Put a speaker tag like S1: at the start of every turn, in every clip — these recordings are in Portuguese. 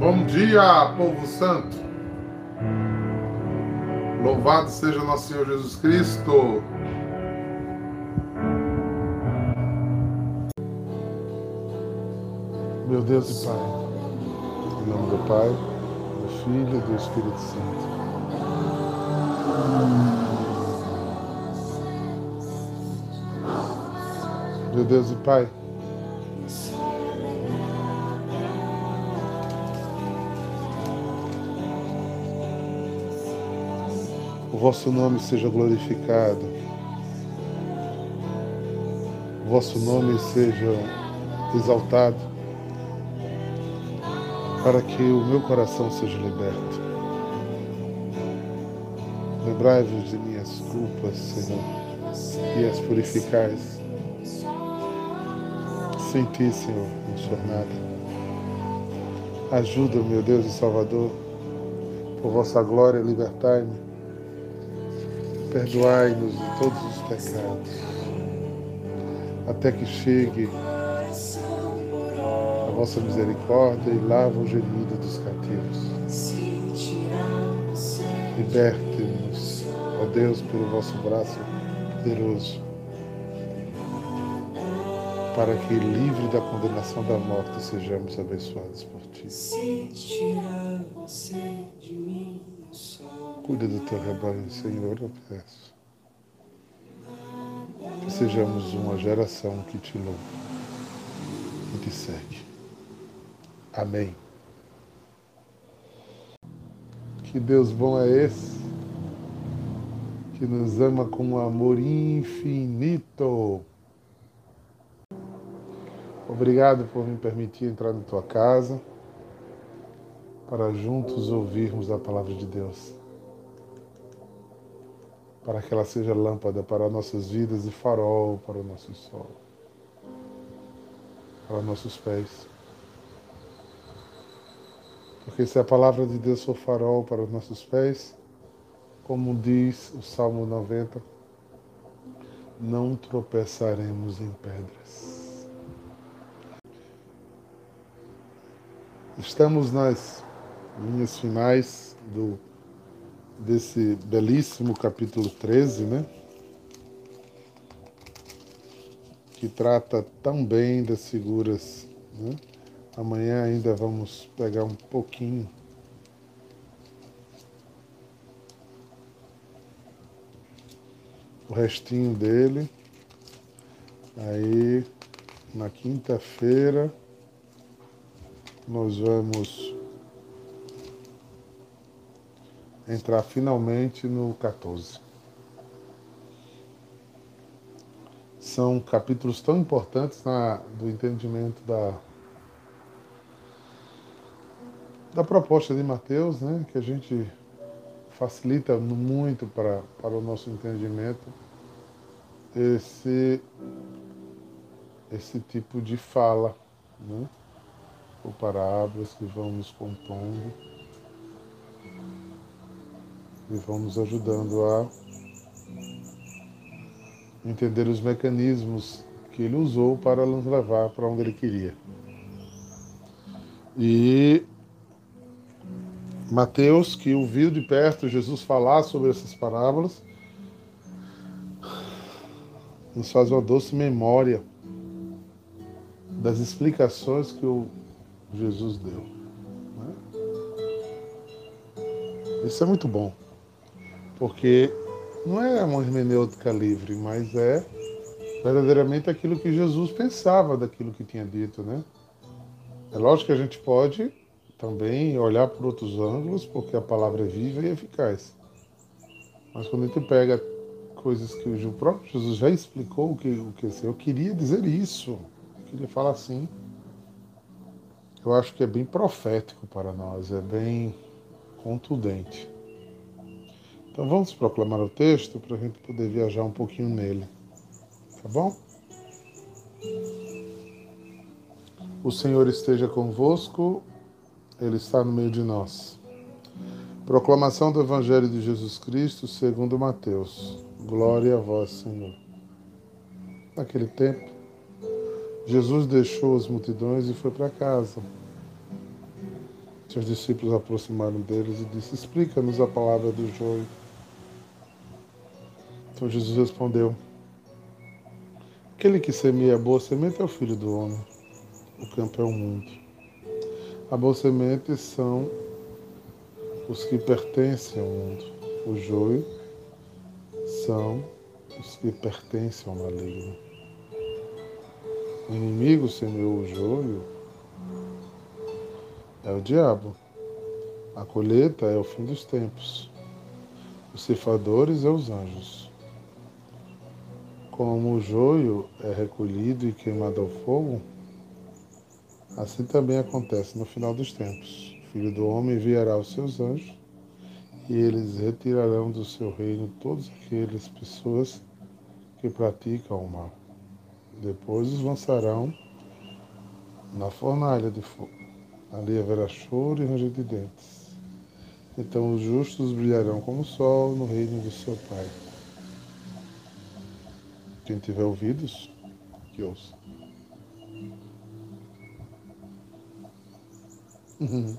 S1: Bom dia, povo santo. Louvado seja nosso Senhor Jesus Cristo. Meu Deus e Pai, em nome do Pai, do Filho e do Espírito Santo. Meu Deus e Pai, vosso nome seja glorificado, vosso nome seja exaltado para que o meu coração seja liberto. Lembrai-vos de minhas culpas, Senhor, e as purificais. Sem ti, Senhor, não sou nada. Ajuda, meu Deus e Salvador, por vossa glória, libertai-me. Perdoai-nos de todos os pecados, até que chegue vossa misericórdia e lava o gemido dos cativos. Liberte-nos, ó Deus, pelo vosso braço poderoso, para que, livre da condenação da morte, sejamos abençoados por Ti. Cuida do Teu rebanho, Senhor, eu peço. Que sejamos uma geração que Te louva e Te segue. Amém. Que Deus bom é esse, que nos ama com um amor infinito. Obrigado por me permitir entrar na tua casa para juntos ouvirmos a palavra de Deus. Para que ela seja lâmpada para nossas vidas e farol para o nosso sol, para nossos pés. Porque se a palavra de Deus for farol para os nossos pés, como diz o Salmo 90, não tropeçaremos em pedras. Estamos nas linhas finais do, desse belíssimo capítulo 13, né? Que trata tão bem das figuras né? Amanhã ainda vamos pegar um pouquinho. O restinho dele. Aí, na quinta-feira, nós vamos entrar finalmente no 14. São capítulos tão importantes na, do entendimento da da proposta de Mateus, né, que a gente facilita muito para, para o nosso entendimento esse, esse tipo de fala, né, ou parábolas que vão nos compondo e vão nos ajudando a entender os mecanismos que ele usou para nos levar para onde ele queria. E Mateus, que ouviu de perto Jesus falar sobre essas parábolas, nos faz uma doce memória das explicações que o Jesus deu. Né? Isso é muito bom, porque não é uma hermenêutica livre, mas é verdadeiramente aquilo que Jesus pensava daquilo que tinha dito, né? É lógico que a gente pode também olhar por outros ângulos, porque a palavra é viva e eficaz. Mas quando a gente pega coisas que o próprio Jesus já explicou o que, o que assim, eu queria dizer isso, eu queria falar assim, eu acho que é bem profético para nós, é bem contundente. Então vamos proclamar o texto para a gente poder viajar um pouquinho nele, tá bom? O Senhor esteja convosco, ele está no meio de nós. Proclamação do Evangelho de Jesus Cristo segundo Mateus. Glória a vós, Senhor. Naquele tempo, Jesus deixou as multidões e foi para casa. Seus discípulos aproximaram deles e disse: Explica-nos a palavra do joio. Então Jesus respondeu: Aquele que semeia a boa semente é o filho do homem. O campo é o mundo. A boa semente são os que pertencem ao mundo. O joio são os que pertencem ao maligno. O inimigo semeou o joio é o diabo. A colheita é o fim dos tempos. Os cifadores é os anjos. Como o joio é recolhido e queimado ao fogo, assim também acontece no final dos tempos. O Filho do Homem enviará os seus anjos e eles retirarão do seu reino todas aquelas pessoas que praticam o mal. Depois os lançarão na fornalha de fogo. Ali haverá choro e ranger de dentes. Então os justos brilharão como o sol no reino do seu Pai. Quem tiver ouvidos, que ouça. Uhum.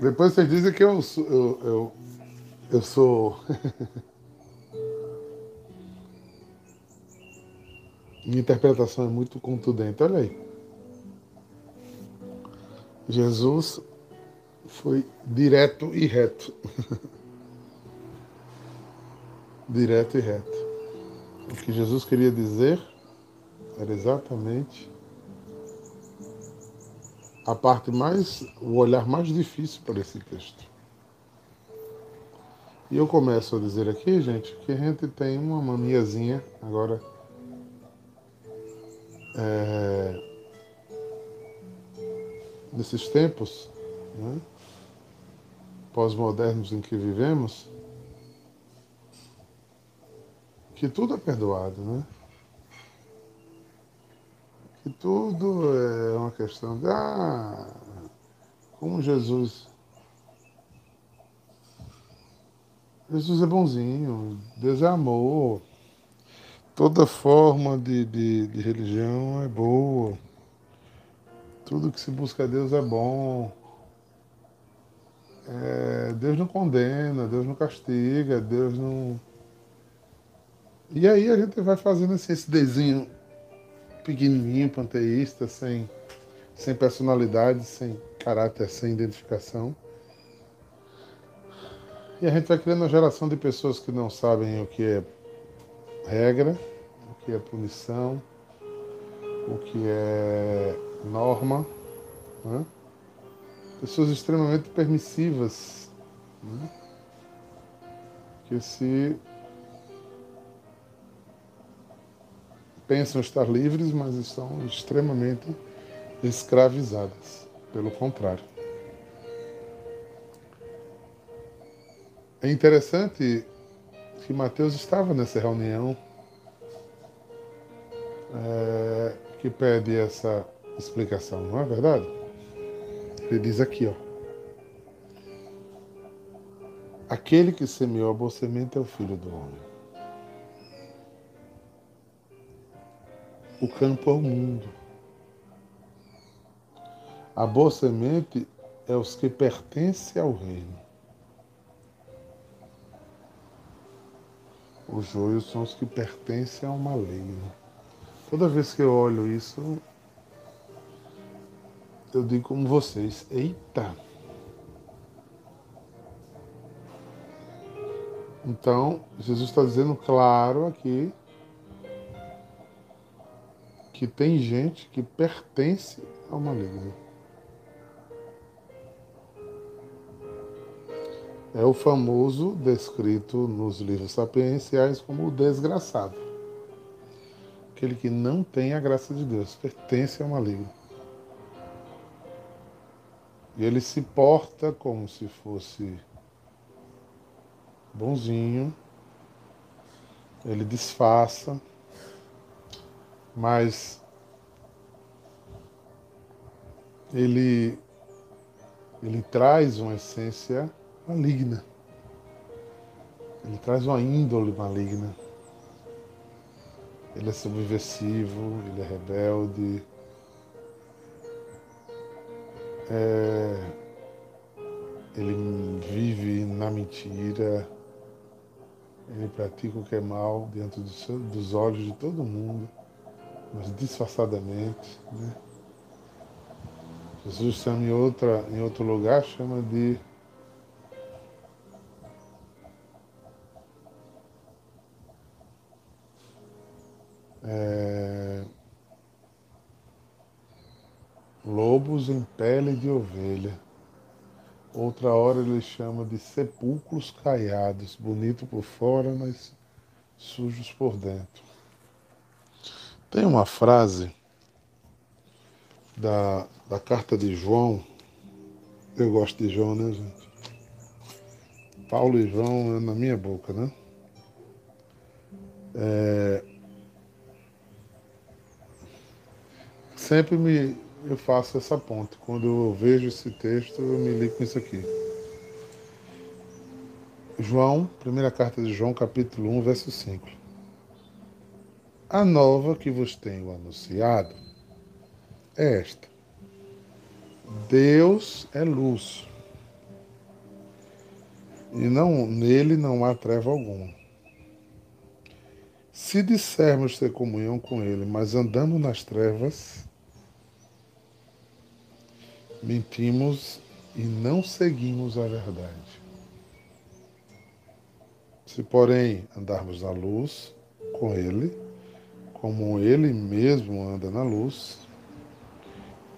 S1: Depois vocês dizem que eu, eu, eu, eu sou. Minha interpretação é muito contundente. Olha aí. Jesus foi direto e reto. direto e reto. O que Jesus queria dizer era exatamente a parte mais, o olhar mais difícil para esse texto. E eu começo a dizer aqui, gente, que a gente tem uma maniazinha agora. É, nesses tempos né, pós-modernos em que vivemos, que tudo é perdoado, né? Que tudo é uma questão de, ah, como Jesus. Jesus é bonzinho, Deus é amor, toda forma de, de, de religião é boa, tudo que se busca a Deus é bom. É, Deus não condena, Deus não castiga, Deus não e aí a gente vai fazendo assim, esse desenho pequenininho, panteísta, sem, sem personalidade, sem caráter, sem identificação. E a gente vai criando uma geração de pessoas que não sabem o que é regra, o que é punição, o que é norma. Né? Pessoas extremamente permissivas, né? que se pensam estar livres, mas estão extremamente escravizadas. Pelo contrário. É interessante que Mateus estava nessa reunião é, que pede essa explicação, não é verdade? Ele diz aqui, ó. Aquele que semeou a boa semente é o filho do homem. O campo é o mundo. A boa semente é os que pertencem ao reino. Os joios são os que pertencem ao maligno. Toda vez que eu olho isso, eu digo como vocês, eita! Então, Jesus está dizendo claro aqui que tem gente que pertence ao maligno. É o famoso descrito nos livros sapienciais como o desgraçado. Aquele que não tem a graça de Deus, pertence ao maligno. E ele se porta como se fosse bonzinho, ele disfarça, mas ele, ele traz uma essência maligna. Ele traz uma índole maligna. Ele é subversivo, ele é rebelde, é, ele vive na mentira, ele pratica o que é mal diante dos olhos de todo mundo, mas disfarçadamente. Né? Jesus chama em, outra, em outro lugar, chama de pele de ovelha. Outra hora ele chama de sepulcros caiados, bonito por fora, mas sujos por dentro. Tem uma frase da, da carta de João. Eu gosto de João, né, gente? Paulo e João é na minha boca, né? É, sempre me eu faço essa ponte. Quando eu vejo esse texto, eu me ligo com isso aqui. João, primeira carta de João, capítulo 1, verso 5. A nova que vos tenho anunciado é esta. Deus é luz. E não nele não há treva alguma. Se dissermos ter comunhão com ele, mas andamos nas trevas, mentimos e não seguimos a verdade. Se, porém, andarmos na luz com Ele, como Ele mesmo anda na luz,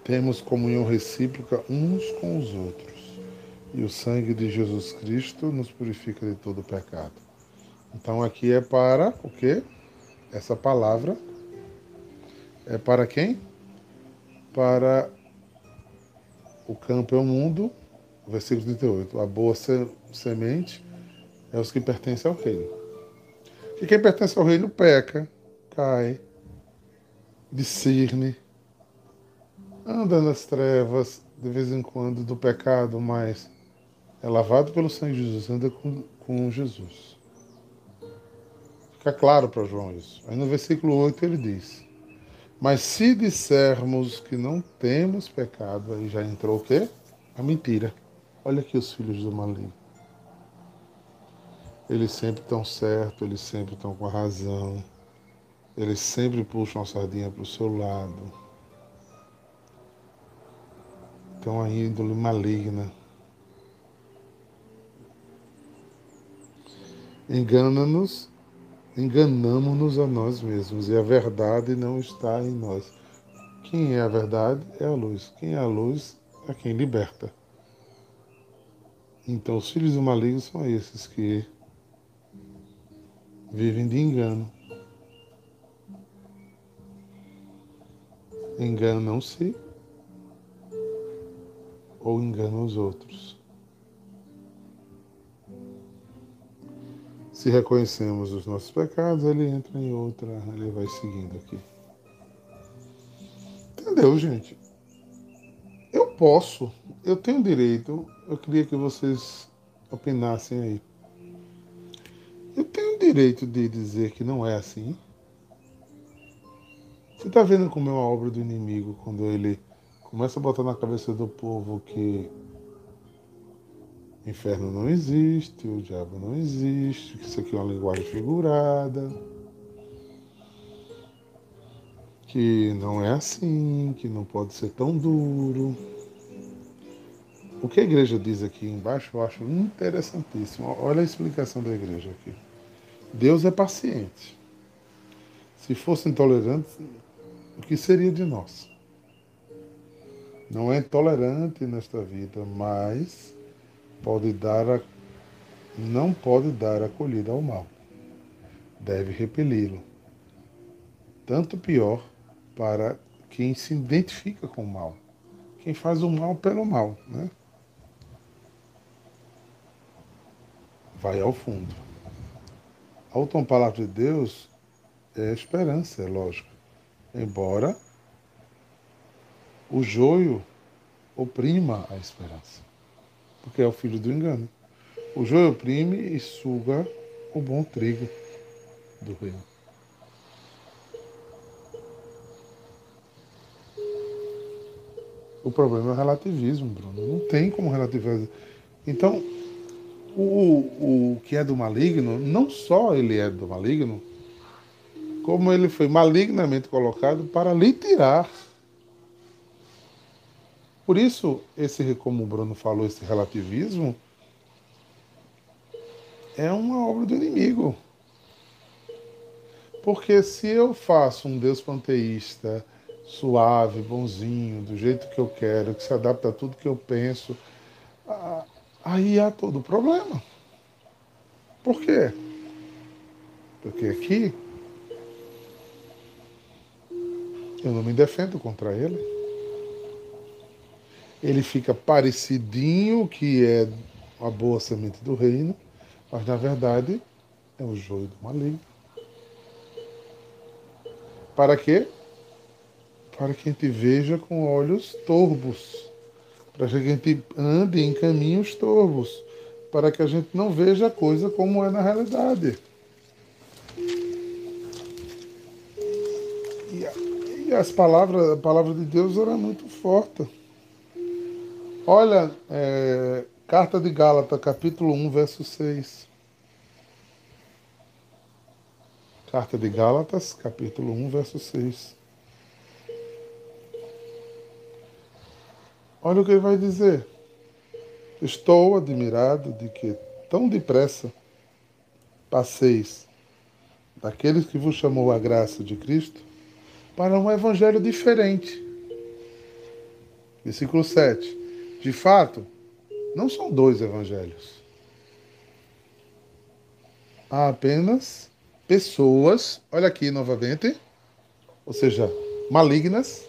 S1: temos comunhão recíproca uns com os outros, e o sangue de Jesus Cristo nos purifica de todo pecado. Então aqui é para o quê? Essa palavra é para quem? Para o campo é o mundo, versículo 38. A boa semente é os que pertencem ao reino. E quem pertence ao reino peca, cai, discerne, anda nas trevas de vez em quando do pecado, mas é lavado pelo sangue de Jesus, anda com, com Jesus. Fica claro para João isso. Aí no versículo 8 ele diz: mas se dissermos que não temos pecado, aí já entrou o quê? A mentira. Olha aqui os filhos do maligno. Eles sempre estão certos, eles sempre estão com a razão. Eles sempre puxam a sardinha para o seu lado. Então a índole maligna. Engana-nos enganamos-nos a nós mesmos e a verdade não está em nós. Quem é a verdade é a luz. Quem é a luz é quem liberta. Então, os filhos do maligno são esses que vivem de engano. Enganam-se ou enganam os outros. Se reconhecemos os nossos pecados, ele entra em outra, ele vai seguindo aqui. Entendeu, gente? Eu posso, eu tenho direito, eu queria que vocês opinassem aí. Eu tenho direito de dizer que não é assim. Você está vendo como é uma obra do inimigo quando ele começa a botar na cabeça do povo que inferno não existe, o diabo não existe, isso aqui é uma linguagem figurada, que não é assim, que não pode ser tão duro. O que a igreja diz aqui embaixo eu acho interessantíssimo. Olha a explicação da igreja aqui. Deus é paciente. Se fosse intolerante, o que seria de nós? Não é intolerante nesta vida, mas pode dar a, não pode dar acolhida ao mal. Deve repeli-lo. Tanto pior para quem se identifica com o mal. Quem faz o mal pelo mal, né? Vai ao fundo. A última palavra de Deus é esperança, é lógico. Embora o joio oprima a esperança porque é o filho do engano. O joio oprime e suga o bom trigo do reino. O problema é o relativismo, Bruno. Não tem como relativizar. Então, o, o que é do maligno, não só ele é do maligno, como ele foi malignamente colocado para lhe tirar. Por isso, esse, como o Bruno falou, esse relativismo é uma obra do inimigo. Porque se eu faço um Deus panteísta, suave, bonzinho, do jeito que eu quero, que se adapta a tudo que eu penso, aí há todo o problema. Por quê? Porque aqui eu não me defendo contra ele. Ele fica parecidinho que é a boa semente do reino, mas na verdade é o joio do maligno. Para quê? Para que a gente veja com olhos torvos, para que a gente ande em caminhos torvos, para que a gente não veja a coisa como é na realidade. E, as palavras, a palavra de Deus era muito forte. Olha, é, Carta de Gálatas, capítulo 1, verso 6. Carta de Gálatas, capítulo 1, verso 6. Olha o que ele vai dizer. Estou admirado de que tão depressa passeis daqueles que vos chamou a graça de Cristo para um evangelho diferente. Versículo 7. De fato, não são dois evangelhos. Há apenas pessoas, olha aqui novamente, ou seja, malignas.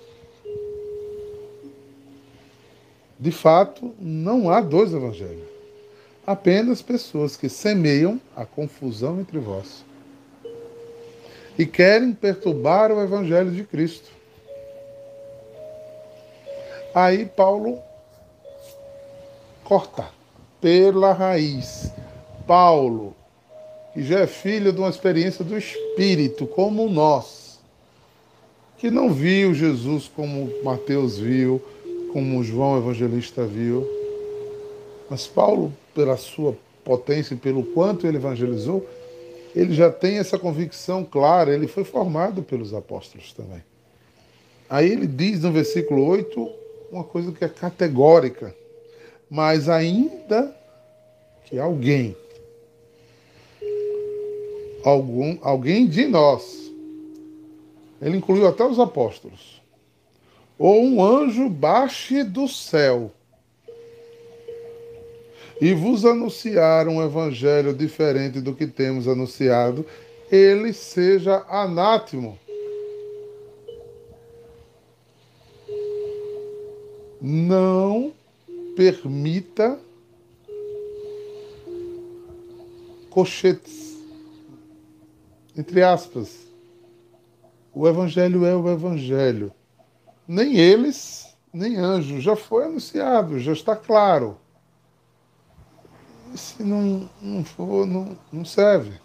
S1: De fato, não há dois evangelhos. Apenas pessoas que semeiam a confusão entre vós e querem perturbar o evangelho de Cristo. Aí Paulo corta pela raiz. Paulo, que já é filho de uma experiência do Espírito, como nós, que não viu Jesus como Mateus viu, como João Evangelista viu, mas Paulo, pela sua potência e pelo quanto ele evangelizou, ele já tem essa convicção clara, ele foi formado pelos apóstolos também. Aí ele diz no versículo 8 uma coisa que é categórica mas ainda que alguém, algum, alguém de nós, ele incluiu até os apóstolos, ou um anjo baixe do céu e vos anunciar um evangelho diferente do que temos anunciado, ele seja anátimo. Não permita cochetes, entre aspas. O Evangelho é o Evangelho. Nem eles, nem anjos. Já foi anunciado, já está claro. Se não, não for, não, não serve.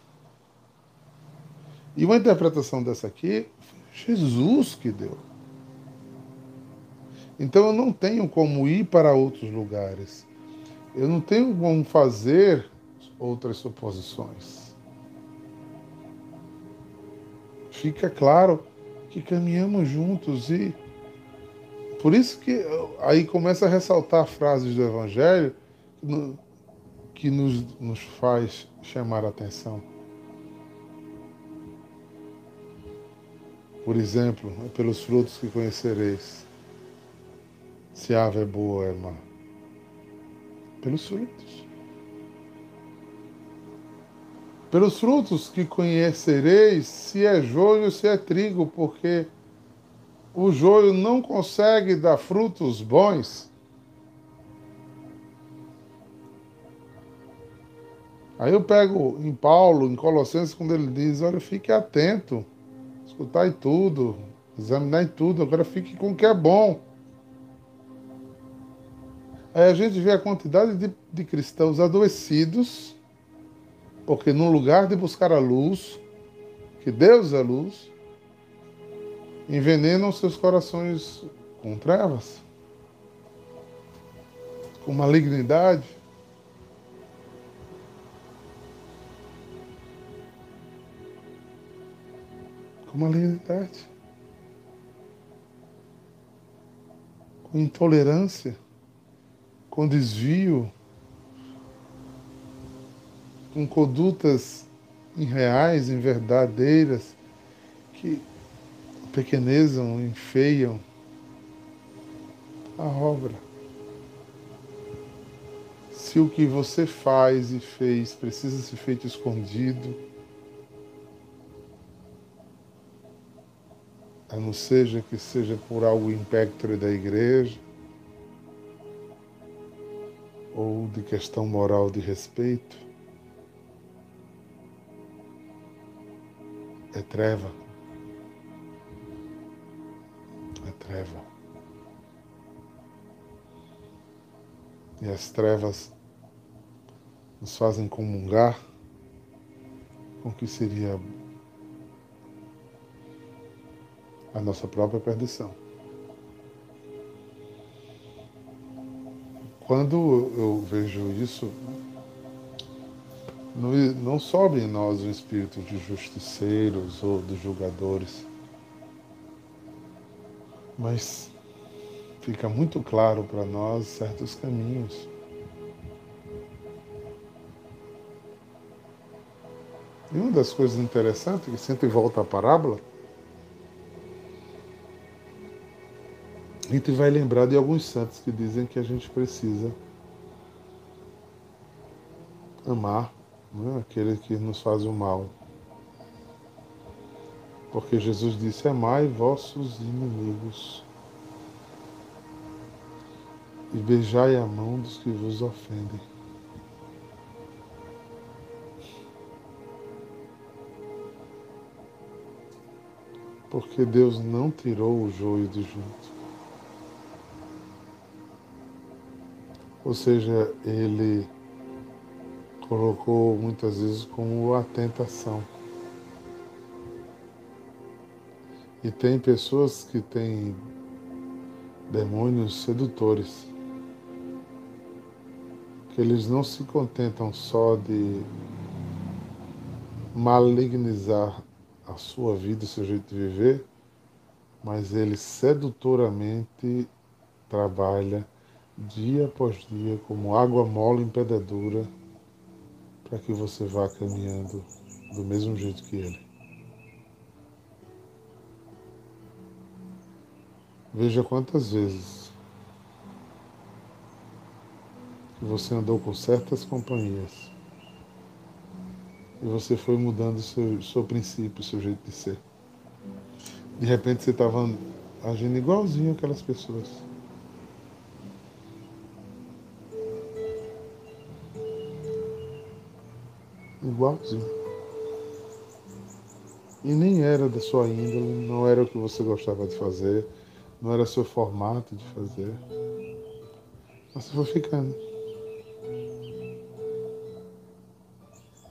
S1: E uma interpretação dessa aqui, Jesus que deu. Então eu não tenho como ir para outros lugares. Eu não tenho como fazer outras suposições. Fica claro que caminhamos juntos e por isso que aí começa a ressaltar frases do Evangelho que nos, nos faz chamar a atenção. Por exemplo, pelos frutos que conhecereis se a ave é boa, é má? Pelos frutos. Pelos frutos que conhecereis se é joio ou se é trigo, porque o joio não consegue dar frutos bons. Aí eu pego em Paulo, em Colossenses, quando ele diz: Olha, fique atento, escutai tudo, examinai tudo, agora fique com o que é bom. Aí a gente vê a quantidade de, de cristãos adoecidos, porque no lugar de buscar a luz, que Deus é luz, envenenam seus corações com trevas. com malignidade. Com malignidade. Com intolerância, com desvio, com condutas irreais, inverdadeiras, que pequenezam, enfeiam a obra. Se o que você faz e fez precisa ser feito escondido, a não seja que seja por algo impectore da igreja, ou de questão moral de respeito, é treva. É treva. E as trevas nos fazem comungar com o que seria a nossa própria perdição. Quando eu vejo isso, não sobe em nós o espírito de justiceiros ou de julgadores, mas fica muito claro para nós certos caminhos. E uma das coisas interessantes, que sempre volta à parábola, a gente vai lembrar de alguns santos que dizem que a gente precisa amar né, aquele que nos faz o mal. Porque Jesus disse: Amai vossos inimigos e beijai a mão dos que vos ofendem. Porque Deus não tirou o joio do junto. Ou seja, Ele colocou muitas vezes como a tentação. E tem pessoas que têm demônios sedutores, que eles não se contentam só de malignizar a sua vida, o seu jeito de viver, mas ele sedutoramente trabalha dia após dia como água mole em pededura para que você vá caminhando do mesmo jeito que ele. Veja quantas vezes que você andou com certas companhias e você foi mudando seu, seu princípio, seu jeito de ser. De repente você estava agindo igualzinho aquelas pessoas. Igualzinho. E nem era da sua índole, não era o que você gostava de fazer, não era seu formato de fazer. Mas você foi ficando.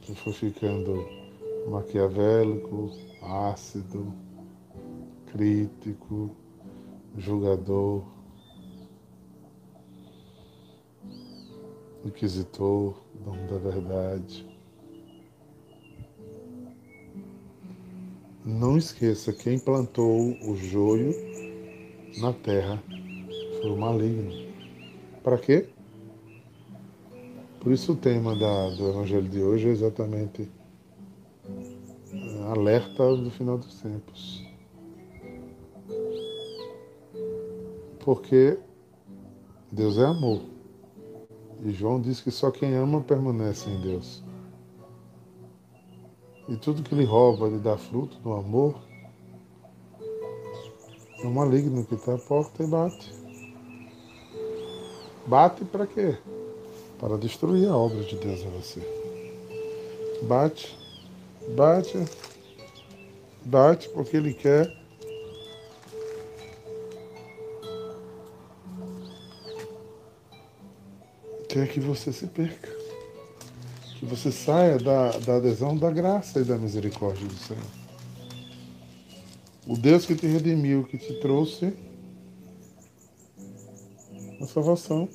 S1: Você foi ficando maquiavélico, ácido, crítico, julgador, inquisitor, dono da verdade. Não esqueça, quem plantou o joio na terra foi o maligno. Para quê? Por isso o tema da, do Evangelho de hoje é exatamente alerta do final dos tempos. Porque Deus é amor. E João diz que só quem ama permanece em Deus. E tudo que lhe rouba lhe dá fruto do amor. É um maligno que está à porta e bate. Bate para quê? Para destruir a obra de Deus em você. Bate, bate, bate porque ele quer quer que você se perca que você saia da, da adesão da graça e da misericórdia do Senhor. O Deus que te redimiu, que te trouxe a salvação.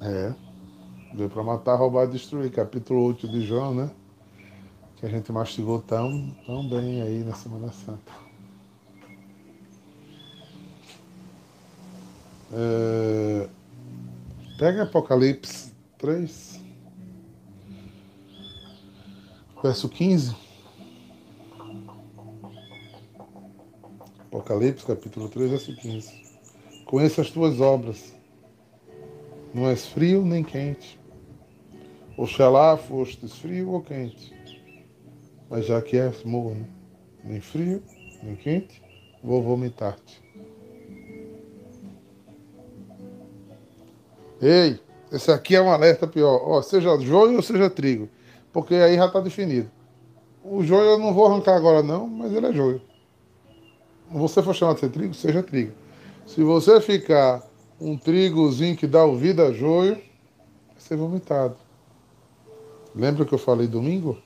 S1: É. Veio para matar, roubar e destruir. Capítulo 8 de João, né? Que a gente mastigou tão, tão bem aí na Semana Santa. É... Pega Apocalipse 3, verso 15. Apocalipse, capítulo 3, verso 15. Conheça as tuas obras. Não és frio nem quente. Oxalá fostes frio ou quente. Mas já que és morno, nem frio, nem quente, vou vomitar-te. Ei, esse aqui é um alerta pior. Ó, seja joio ou seja trigo. Porque aí já está definido. O joio eu não vou arrancar agora não, mas ele é joio. Se você for chamado de ser trigo, seja trigo. Se você ficar um trigozinho que dá ouvida a joio, vai ser vomitado. Lembra que eu falei domingo?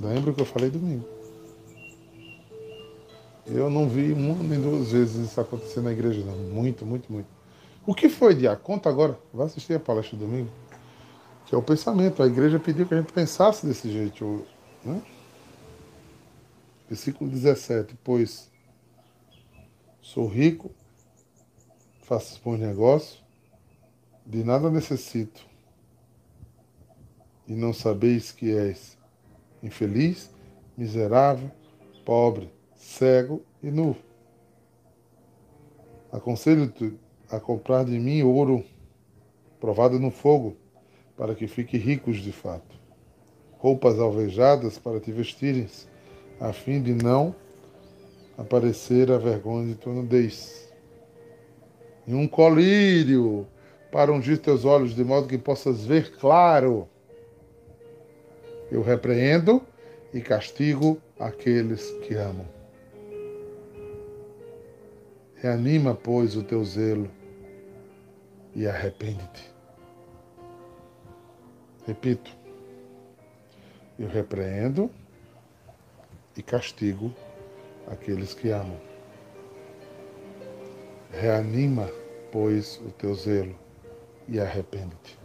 S1: Lembra que eu falei domingo? Eu não vi uma nem duas vezes isso acontecer na igreja, não. Muito, muito, muito. O que foi, Dia? Conta agora. Vai assistir a palestra domingo. Que é o pensamento. A igreja pediu que a gente pensasse desse jeito. Né? Versículo 17. Pois sou rico, faço bons negócios, de nada necessito. E não sabeis que és infeliz, miserável, pobre cego e nu. Aconselho-te a comprar de mim ouro provado no fogo, para que fique ricos de fato. Roupas alvejadas para te vestires, a fim de não aparecer a vergonha de tua nudez. E um colírio para ungir teus olhos, de modo que possas ver claro. Eu repreendo e castigo aqueles que amam. Reanima, pois, o teu zelo e arrepende-te. Repito, eu repreendo e castigo aqueles que amam. Reanima, pois, o teu zelo e arrepende-te.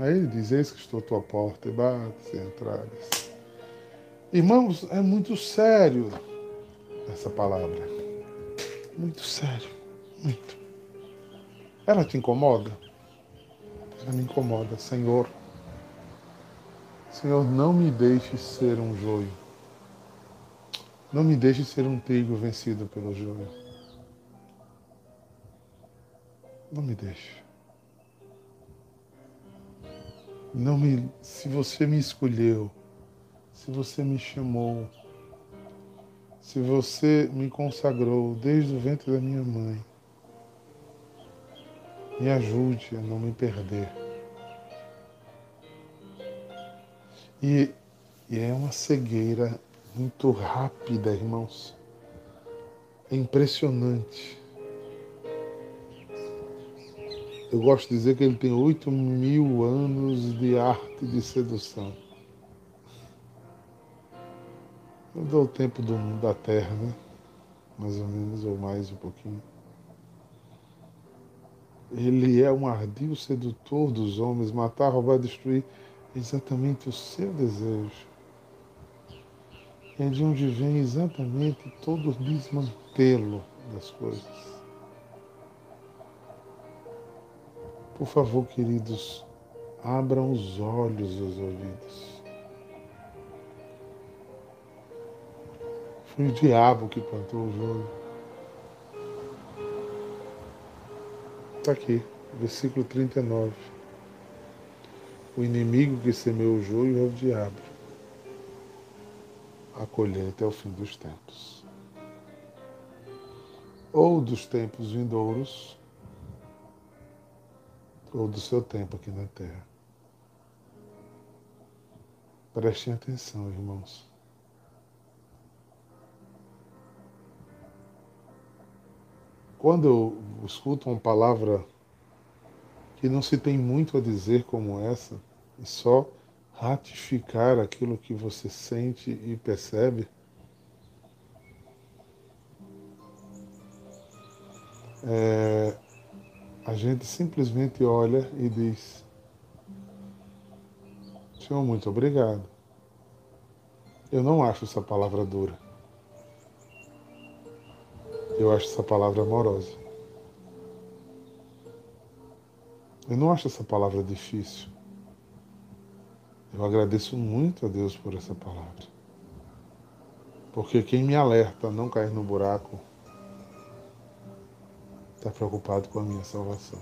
S1: Aí ele diz: Eis que estou à tua porta e bate sem entradas. Irmãos, é muito sério essa palavra. Muito sério, muito. Ela te incomoda? Ela me incomoda, Senhor. Senhor, não me deixe ser um joio. Não me deixe ser um trigo vencido pelo joio. Não me deixe. Não me, se você me escolheu, se você me chamou, se você me consagrou desde o ventre da minha mãe, me ajude a não me perder. E, e é uma cegueira muito rápida, irmãos. É impressionante. Eu gosto de dizer que ele tem oito mil anos de arte de sedução. Eu dou o tempo do, da Terra, né? Mais ou menos, ou mais um pouquinho. Ele é um ardil sedutor dos homens, matar, roubar, destruir exatamente o seu desejo. É de onde vem exatamente todo o desmantelo das coisas. Por favor, queridos, abram os olhos e os ouvidos. Foi o diabo que plantou o joio. Está aqui, versículo 39. O inimigo que semeou o joio é o diabo. A colheita é o fim dos tempos. Ou dos tempos vindouros, ou do seu tempo aqui na terra. Prestem atenção, irmãos. Quando eu escuto uma palavra que não se tem muito a dizer como essa, e só ratificar aquilo que você sente e percebe, é, a gente simplesmente olha e diz: Senhor, muito obrigado. Eu não acho essa palavra dura. Eu acho essa palavra amorosa. Eu não acho essa palavra difícil. Eu agradeço muito a Deus por essa palavra. Porque quem me alerta a não cair no buraco está preocupado com a minha salvação.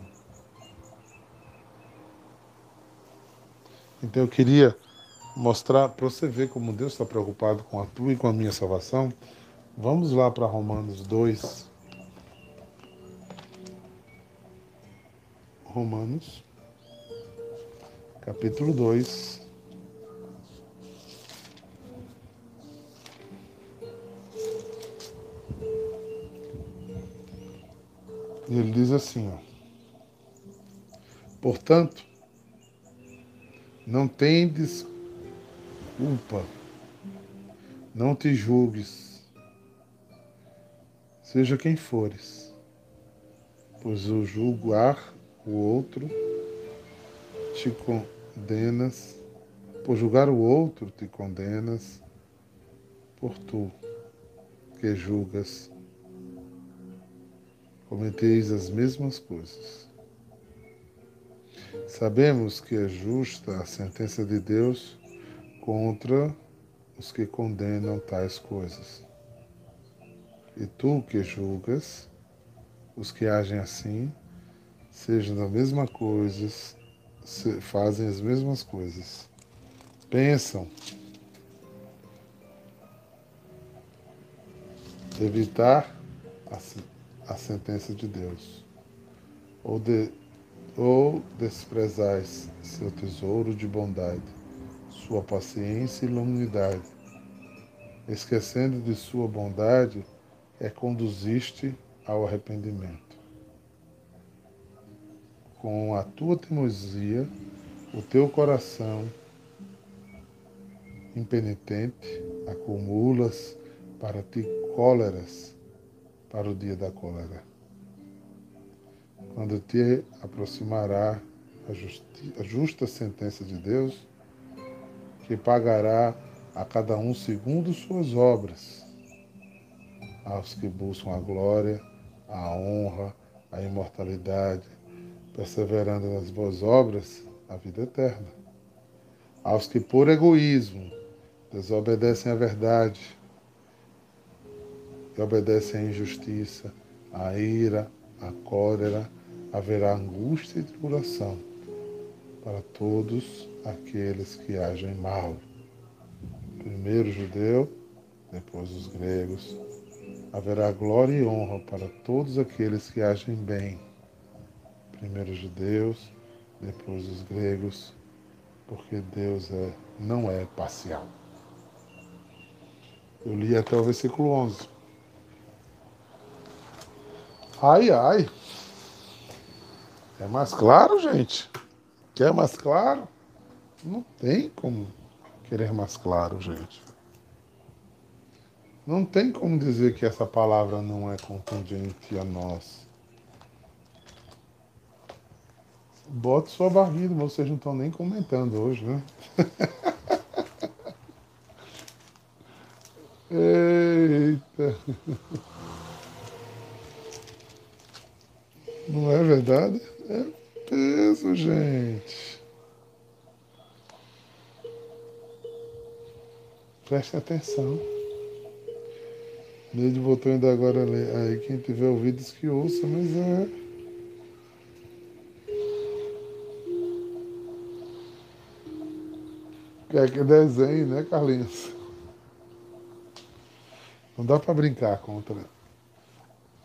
S1: Então eu queria mostrar para você ver como Deus está preocupado com a tua e com a minha salvação. Vamos lá para Romanos 2. Romanos, capítulo 2. E ele diz assim, ó. Portanto, não tendes culpa, não te julgues, seja quem fores, pois o julgar o outro te condenas, por julgar o outro te condenas, por tu que julgas cometeis as mesmas coisas. Sabemos que é justa a sentença de Deus contra os que condenam tais coisas. E tu que julgas os que agem assim, sejam da mesma coisa, fazem as mesmas coisas. Pensam. Evitar a, a sentença de Deus, ou, de, ou desprezais seu tesouro de bondade, sua paciência e longanimidade, esquecendo de sua bondade, é conduziste ao arrependimento com a tua teimosia, o teu coração impenitente acumulas para ti cóleras para o dia da cólera. Quando te aproximará a, justi a justa sentença de Deus, que pagará a cada um segundo suas obras, aos que buscam a glória, a honra, a imortalidade, perseverando nas boas obras, a vida eterna. Aos que por egoísmo desobedecem à verdade e obedecem à injustiça, à ira, à cólera, haverá angústia e tribulação para todos aqueles que agem mal. Primeiro o judeu, depois os gregos. Haverá glória e honra para todos aqueles que agem bem primeiro os judeus, depois os gregos, porque Deus é, não é parcial. Eu li até o versículo 11. Ai, ai. É mais claro, gente? Quer mais claro? Não tem como querer mais claro, gente. Não tem como dizer que essa palavra não é contundente a nós. Bota sua barriga, vocês não estão nem comentando hoje, né? Eita! Não é verdade? É peso, gente. Preste atenção. Neide botou ainda agora aí, quem tiver ouvidos que ouça, mas é. Quer que desenhe, né, Carlinhos? Não dá para brincar contra.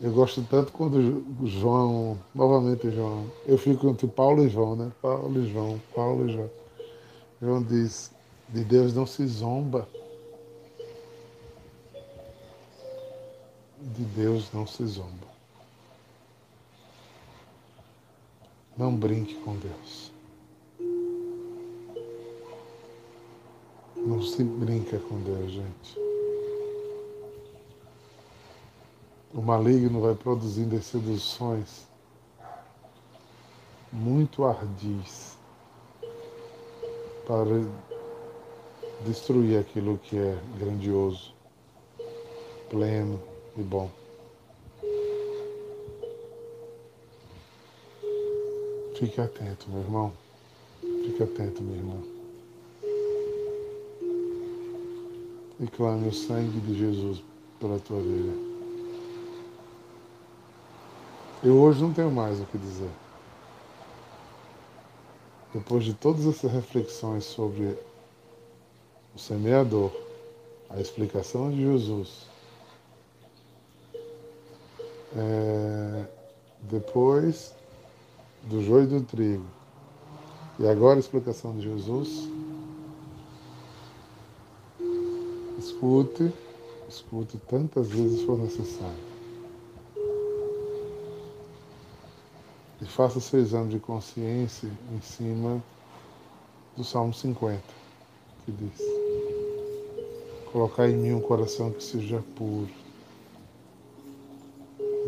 S1: Eu gosto tanto quando o João, novamente João, eu fico entre Paulo e João, né? Paulo e João, Paulo e João. João diz, de Deus não se zomba. De Deus não se zomba. Não brinque com Deus. Não se brinca com Deus, gente. o maligno vai produzindo as seduções muito ardis para destruir aquilo que é grandioso, pleno e bom. Fique atento, meu irmão. Fique atento, minha irmã. E clame o sangue de Jesus pela tua vida. Eu hoje não tenho mais o que dizer. Depois de todas essas reflexões sobre o semeador, a explicação de Jesus, é, depois do joio do trigo, e agora a explicação de Jesus, escute, escute tantas vezes for necessário. E faça seu exame de consciência em cima do Salmo 50, que diz: Colocar em mim um coração que seja puro.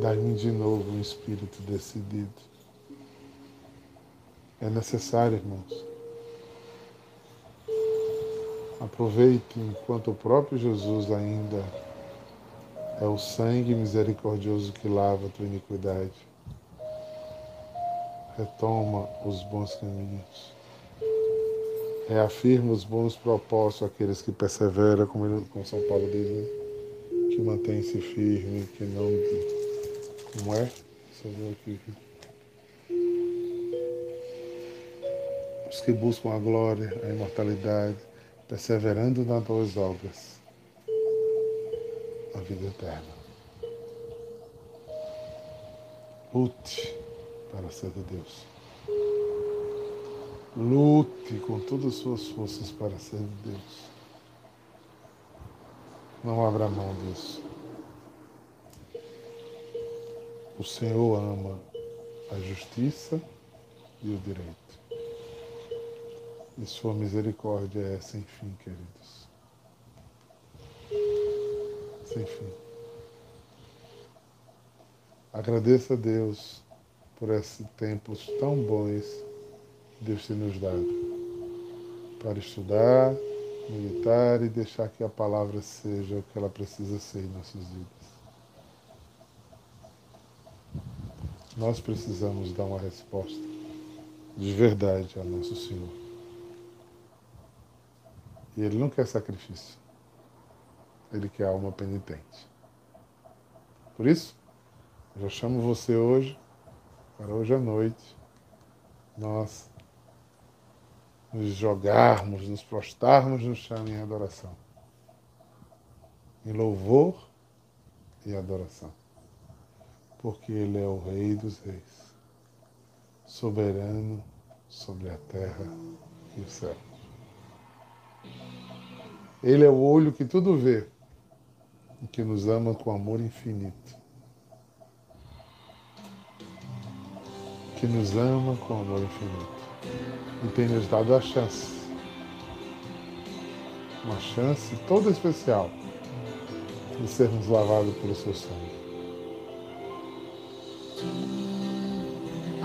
S1: Dai-me de novo um espírito decidido. É necessário, irmãos. Aproveite enquanto o próprio Jesus ainda é o sangue misericordioso que lava a tua iniquidade. Retoma os bons caminhos reafirma os bons propósitos àqueles que perseveram, como São Paulo diz, né? que mantém-se firme, que não. Como é? Aqui. Os que buscam a glória, a imortalidade, perseverando nas boas obras, a vida eterna. Lute para ser de Deus. Lute com todas as suas forças para ser Deus. Não abra mão disso. O Senhor ama a justiça e o direito. E sua misericórdia é sem fim, queridos. Sem fim. Agradeça a Deus por esses tempos tão bons Deus tem nos dado para estudar, meditar e deixar que a palavra seja o que ela precisa ser em nossas vidas. Nós precisamos dar uma resposta de verdade ao nosso Senhor. E Ele não quer sacrifício. Ele quer alma penitente. Por isso, eu já chamo você hoje, para hoje à noite, nós nos jogarmos, nos prostarmos no chão em adoração. Em louvor e adoração. Porque Ele é o Rei dos Reis, soberano sobre a terra e o céu. Ele é o olho que tudo vê e que nos ama com amor infinito. Que nos ama com amor infinito e tem nos dado a chance. Uma chance toda especial de sermos lavados pelo seu sangue.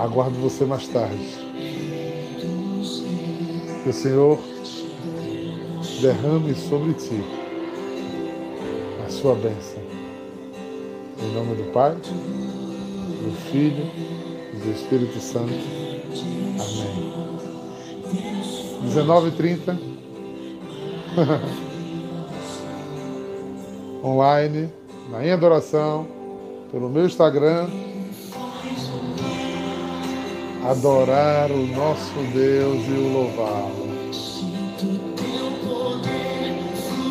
S1: Aguardo você mais tarde. Que o Senhor derrame sobre ti a sua bênção. Em nome do Pai, do Filho e do Espírito Santo. Amém. 19h30. Online, na Em Adoração, pelo meu Instagram. Adorar o nosso Deus e o louvá-lo.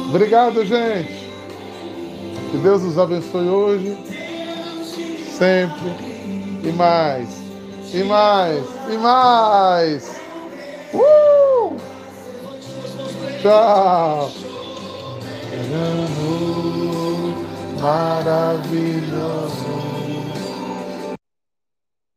S1: Obrigado, gente. Que Deus nos abençoe hoje, sempre e mais e mais, e mais. Uh! Tchau. Maravilhoso.